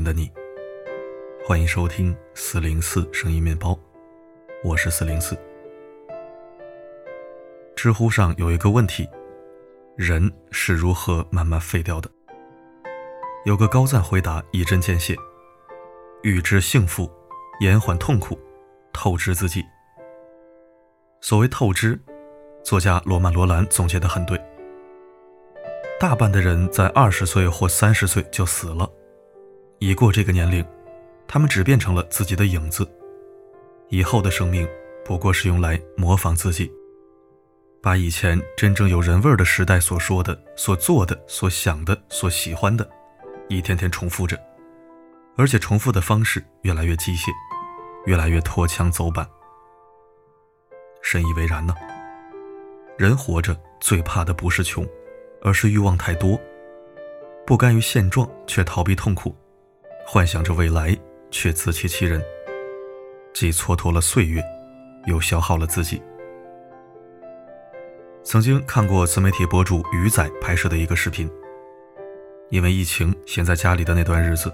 的城市，同频的你。欢迎收听四零四声音面包，我是四零四。知乎上有一个问题：人是如何慢慢废掉的？有个高赞回答一针见血：预知幸福，延缓痛苦，透支自己。所谓透支，作家罗曼·罗兰总结的很对。大半的人在二十岁或三十岁就死了，一过这个年龄，他们只变成了自己的影子，以后的生命不过是用来模仿自己，把以前真正有人味儿的时代所说的、所做的、所想的、所喜欢的，一天天重复着，而且重复的方式越来越机械，越来越脱枪走板。深以为然呢。人活着最怕的不是穷。而是欲望太多，不甘于现状却逃避痛苦，幻想着未来却自欺欺人，既蹉跎了岁月，又消耗了自己。曾经看过自媒体博主鱼仔拍摄的一个视频，因为疫情闲在家里的那段日子，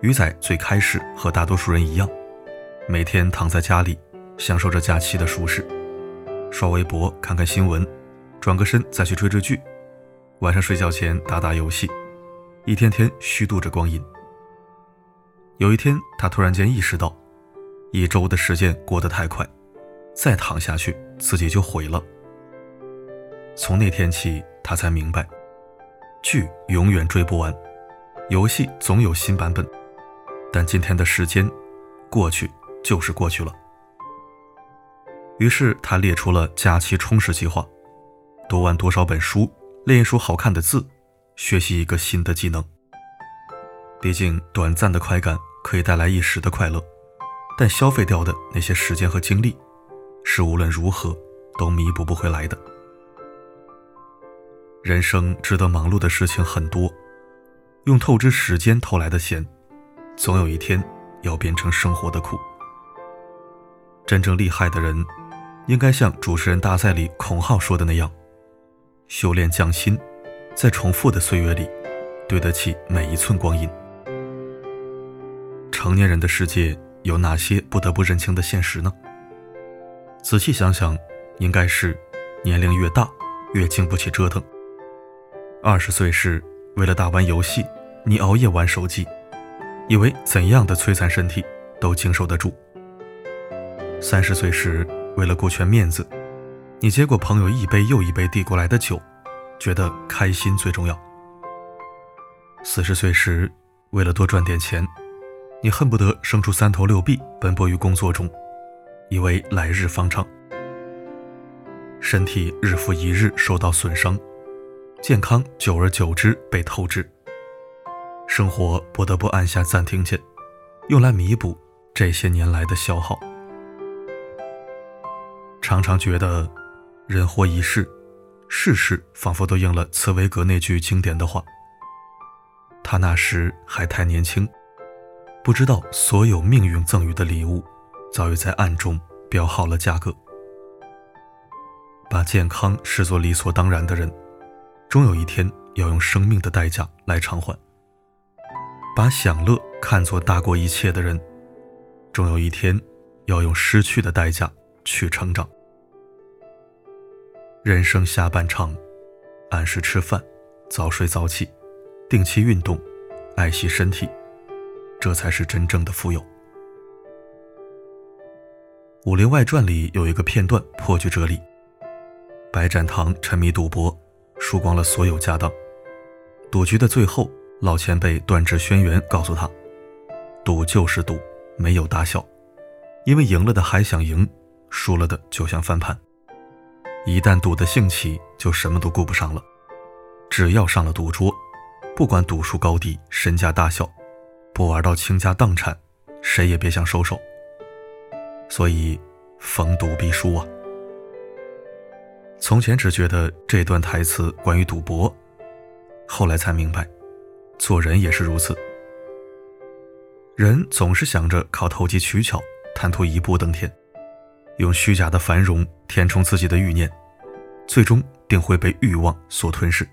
鱼仔最开始和大多数人一样，每天躺在家里，享受着假期的舒适，刷微博看看新闻，转个身再去追追剧。晚上睡觉前打打游戏，一天天虚度着光阴。有一天，他突然间意识到，一周的时间过得太快，再躺下去自己就毁了。从那天起，他才明白，剧永远追不完，游戏总有新版本，但今天的时间过去就是过去了。于是他列出了假期充实计划，读完多少本书。练一手好看的字，学习一个新的技能。毕竟，短暂的快感可以带来一时的快乐，但消费掉的那些时间和精力，是无论如何都弥补不回来的。人生值得忙碌的事情很多，用透支时间偷来的钱，总有一天要变成生活的苦。真正厉害的人，应该像主持人大赛里孔浩说的那样。修炼匠心，在重复的岁月里，对得起每一寸光阴。成年人的世界有哪些不得不认清的现实呢？仔细想想，应该是年龄越大，越经不起折腾。二十岁时，为了打完游戏，你熬夜玩手机，以为怎样的摧残身体都经受得住。三十岁时，为了顾全面子。你接过朋友一杯又一杯递过来的酒，觉得开心最重要。四十岁时，为了多赚点钱，你恨不得生出三头六臂奔波于工作中，以为来日方长。身体日复一日受到损伤，健康久而久之被透支，生活不得不按下暂停键，用来弥补这些年来的消耗。常常觉得。人活一世，世事仿佛都应了茨威格那句经典的话。他那时还太年轻，不知道所有命运赠予的礼物，早已在暗中标好了价格。把健康视作理所当然的人，终有一天要用生命的代价来偿还；把享乐看作大过一切的人，终有一天要用失去的代价去成长。人生下半场，按时吃饭，早睡早起，定期运动，爱惜身体，这才是真正的富有。《武林外传》里有一个片段颇具哲理：白展堂沉迷赌博，输光了所有家当。赌局的最后，老前辈断指轩辕告诉他：“赌就是赌，没有大小，因为赢了的还想赢，输了的就想翻盘。”一旦赌得兴起，就什么都顾不上了。只要上了赌桌，不管赌术高低、身家大小，不玩到倾家荡产，谁也别想收手。所以，逢赌必输啊！从前只觉得这段台词关于赌博，后来才明白，做人也是如此。人总是想着靠投机取巧，贪图一步登天。用虚假的繁荣填充自己的欲念，最终定会被欲望所吞噬。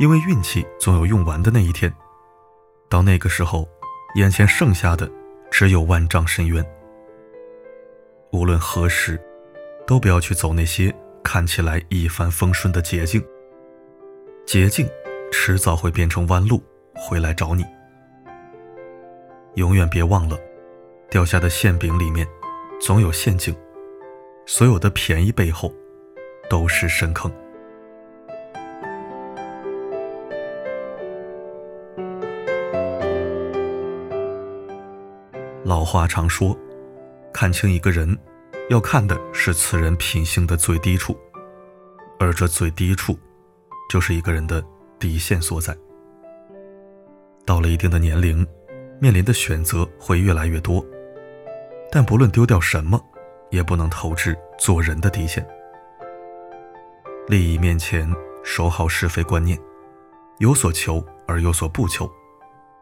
因为运气总有用完的那一天。到那个时候，眼前剩下的只有万丈深渊。无论何时，都不要去走那些看起来一帆风顺的捷径。捷径迟早会变成弯路，回来找你。永远别忘了，掉下的馅饼里面总有陷阱，所有的便宜背后都是深坑。老话常说，看清一个人，要看的是此人品性的最低处，而这最低处，就是一个人的底线所在。到了一定的年龄。面临的选择会越来越多，但不论丢掉什么，也不能透支做人的底线。利益面前，守好是非观念，有所求而有所不求，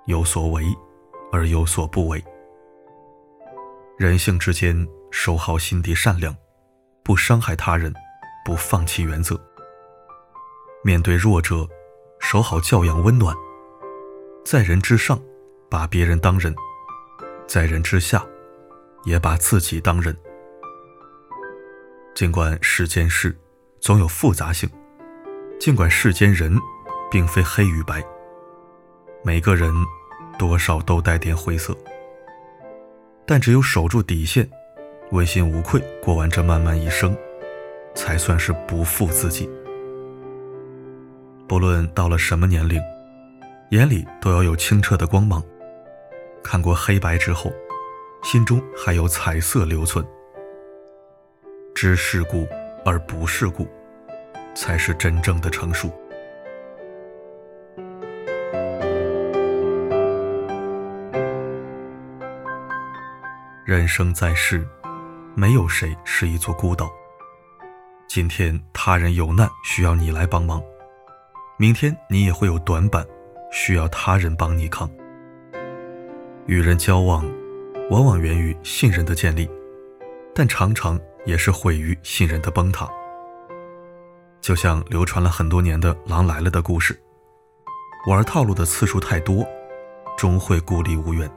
有所为而有所不为。人性之间，守好心底善良，不伤害他人，不放弃原则。面对弱者，守好教养温暖，在人之上。把别人当人，在人之下，也把自己当人。尽管世间事总有复杂性，尽管世间人并非黑与白，每个人多少都带点灰色，但只有守住底线，问心无愧过完这漫漫一生，才算是不负自己。不论到了什么年龄，眼里都要有清澈的光芒。看过黑白之后，心中还有彩色留存。知世故而不世故，才是真正的成熟。人生在世，没有谁是一座孤岛。今天他人有难需要你来帮忙，明天你也会有短板，需要他人帮你扛。与人交往，往往源于信任的建立，但常常也是毁于信任的崩塌。就像流传了很多年的《狼来了》的故事，玩套路的次数太多，终会孤立无援。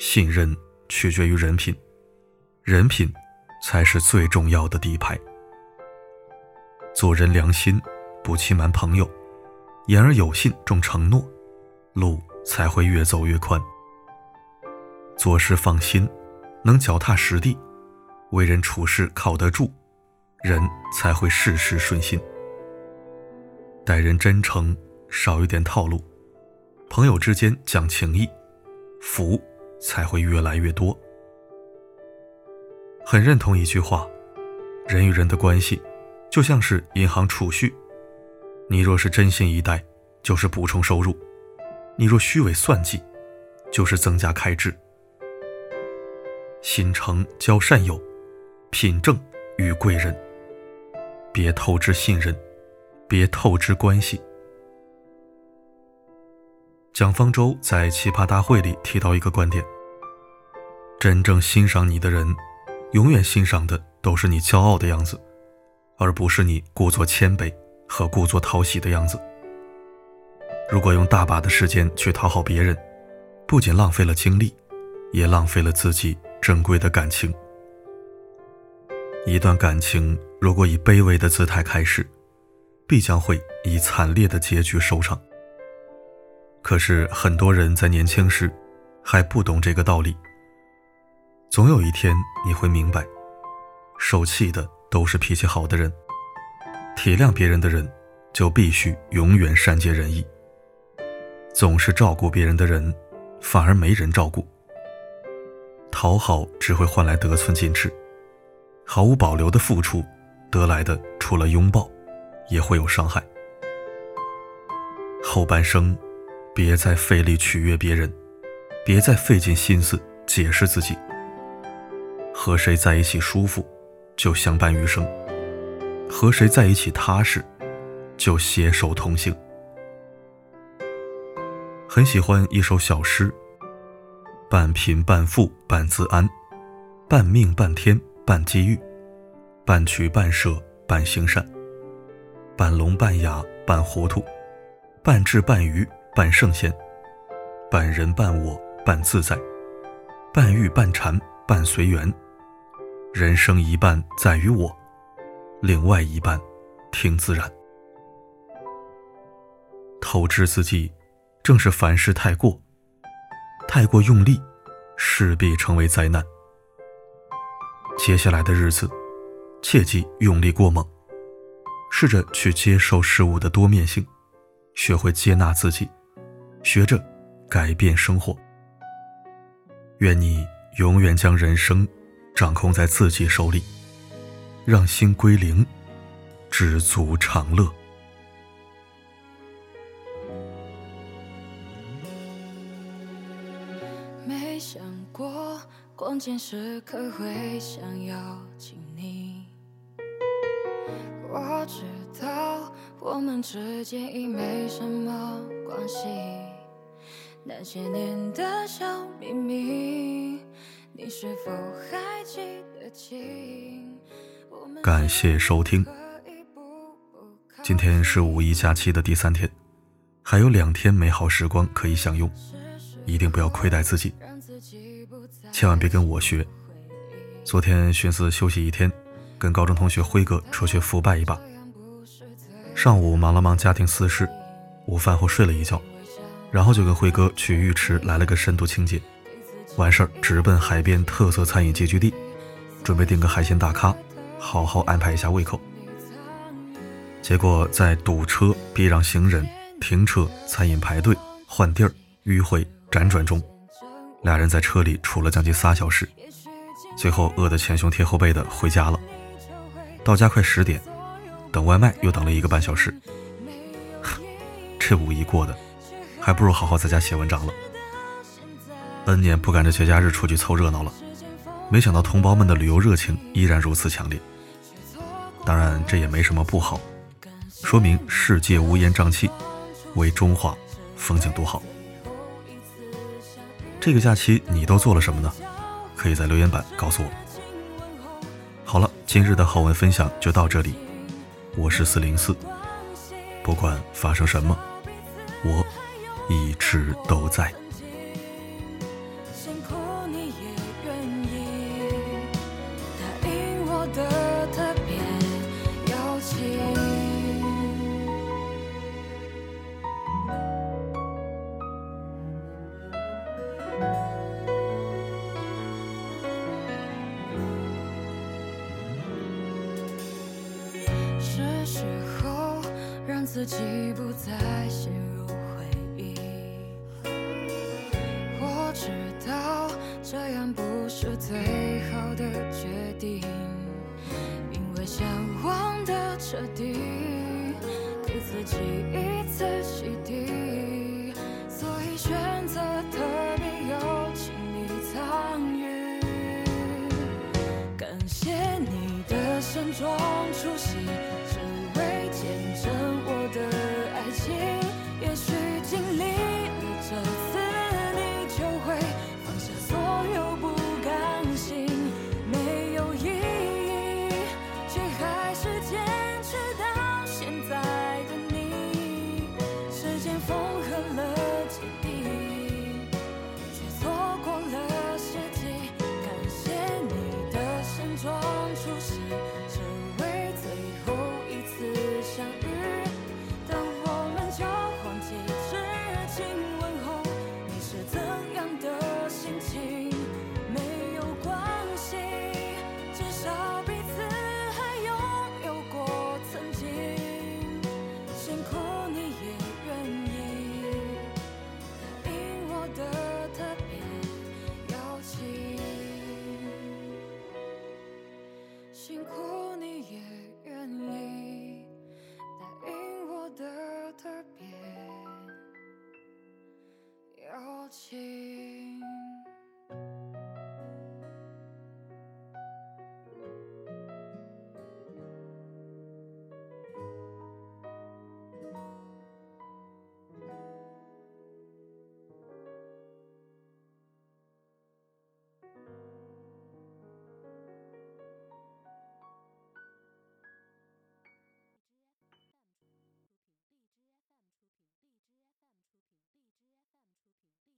信任取决于人品，人品才是最重要的底牌。做人良心，不欺瞒朋友，言而有信，重承诺，路。才会越走越宽。做事放心，能脚踏实地，为人处事靠得住，人才会事事顺心。待人真诚，少一点套路，朋友之间讲情义，福才会越来越多。很认同一句话：人与人的关系，就像是银行储蓄，你若是真心以待，就是补充收入。你若虚伪算计，就是增加开支。心诚交善友，品正遇贵人。别透支信任，别透支关系。蒋方舟在奇葩大会里提到一个观点：真正欣赏你的人，永远欣赏的都是你骄傲的样子，而不是你故作谦卑和故作讨喜的样子。如果用大把的时间去讨好别人，不仅浪费了精力，也浪费了自己珍贵的感情。一段感情如果以卑微的姿态开始，必将会以惨烈的结局收场。可是很多人在年轻时还不懂这个道理。总有一天你会明白，受气的都是脾气好的人，体谅别人的人就必须永远善解人意。总是照顾别人的人，反而没人照顾。讨好只会换来得寸进尺，毫无保留的付出，得来的除了拥抱，也会有伤害。后半生，别再费力取悦别人，别再费尽心思解释自己。和谁在一起舒服，就相伴余生；和谁在一起踏实，就携手同行。很喜欢一首小诗：半贫半富半自安，半命半天半机遇，半取半舍半行善。半聋半哑半糊涂，半智半愚半圣贤，半人半我半自在，半欲半禅半随缘。人生一半在于我，另外一半听自然。透支自己，正是凡事太过，太过用力，势必成为灾难。接下来的日子，切忌用力过猛。试着去接受事物的多面性，学会接纳自己，学着改变生活。愿你永远将人生掌控在自己手里，让心归零，知足常乐。没想过关键时刻会想要亲你。我知道我们之间已没什么关系，那些年的小秘密，感谢收听。今天是五一假期的第三天，还有两天美好时光可以享用，一定不要亏待自己，千万别跟我学。昨天寻思休息一天。跟高中同学辉哥出去腐败一把。上午忙了忙家庭私事，午饭后睡了一觉，然后就跟辉哥去浴池来了个深度清洁。完事儿直奔海边特色餐饮集聚地，准备订个海鲜大咖，好好安排一下胃口。结果在堵车、避让行人、停车、餐饮排队、换地儿、迂回辗转中，俩人在车里处了将近仨小时，最后饿得前胸贴后背的回家了。到家快十点，等外卖又等了一个半小时。这五一过的，还不如好好在家写文章了。N 年不赶着节假日出去凑热闹了，没想到同胞们的旅游热情依然如此强烈。当然，这也没什么不好，说明世界乌烟瘴气，为中华风景独好。这个假期你都做了什么呢？可以在留言板告诉我。好了，今日的好文分享就到这里。我是四零四，不管发生什么，我一直都在。自己不再陷入回忆。我知道这样不是最好的决定，因为想忘得彻底，给自己一次洗涤，所以选择特别有请你参与。感谢你的慎重出。